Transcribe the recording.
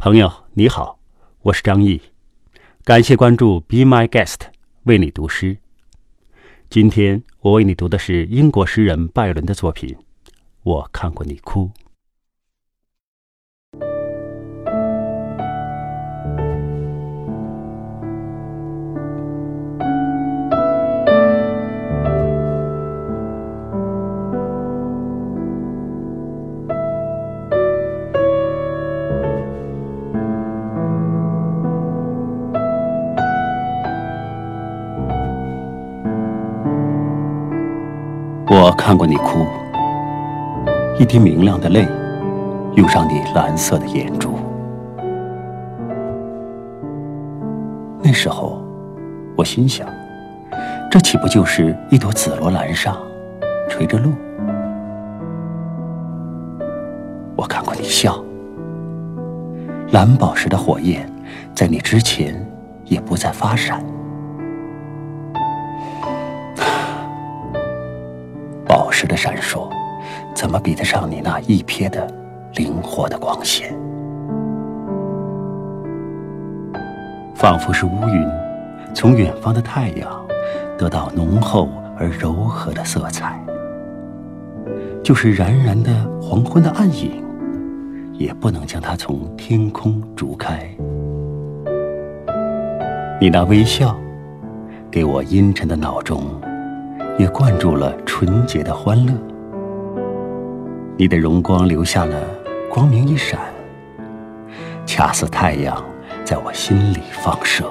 朋友你好，我是张毅，感谢关注 Be My Guest，为你读诗。今天我为你读的是英国诗人拜伦的作品。我看过你哭。我看过你哭，一滴明亮的泪，涌上你蓝色的眼珠。那时候，我心想，这岂不就是一朵紫罗兰上垂着露？我看过你笑，蓝宝石的火焰，在你之前也不再发闪。时的闪烁，怎么比得上你那一瞥的灵活的光线？仿佛是乌云，从远方的太阳得到浓厚而柔和的色彩，就是冉冉的黄昏的暗影，也不能将它从天空逐开。你那微笑，给我阴沉的脑中。也灌注了纯洁的欢乐，你的荣光留下了光明一闪，恰似太阳在我心里放射。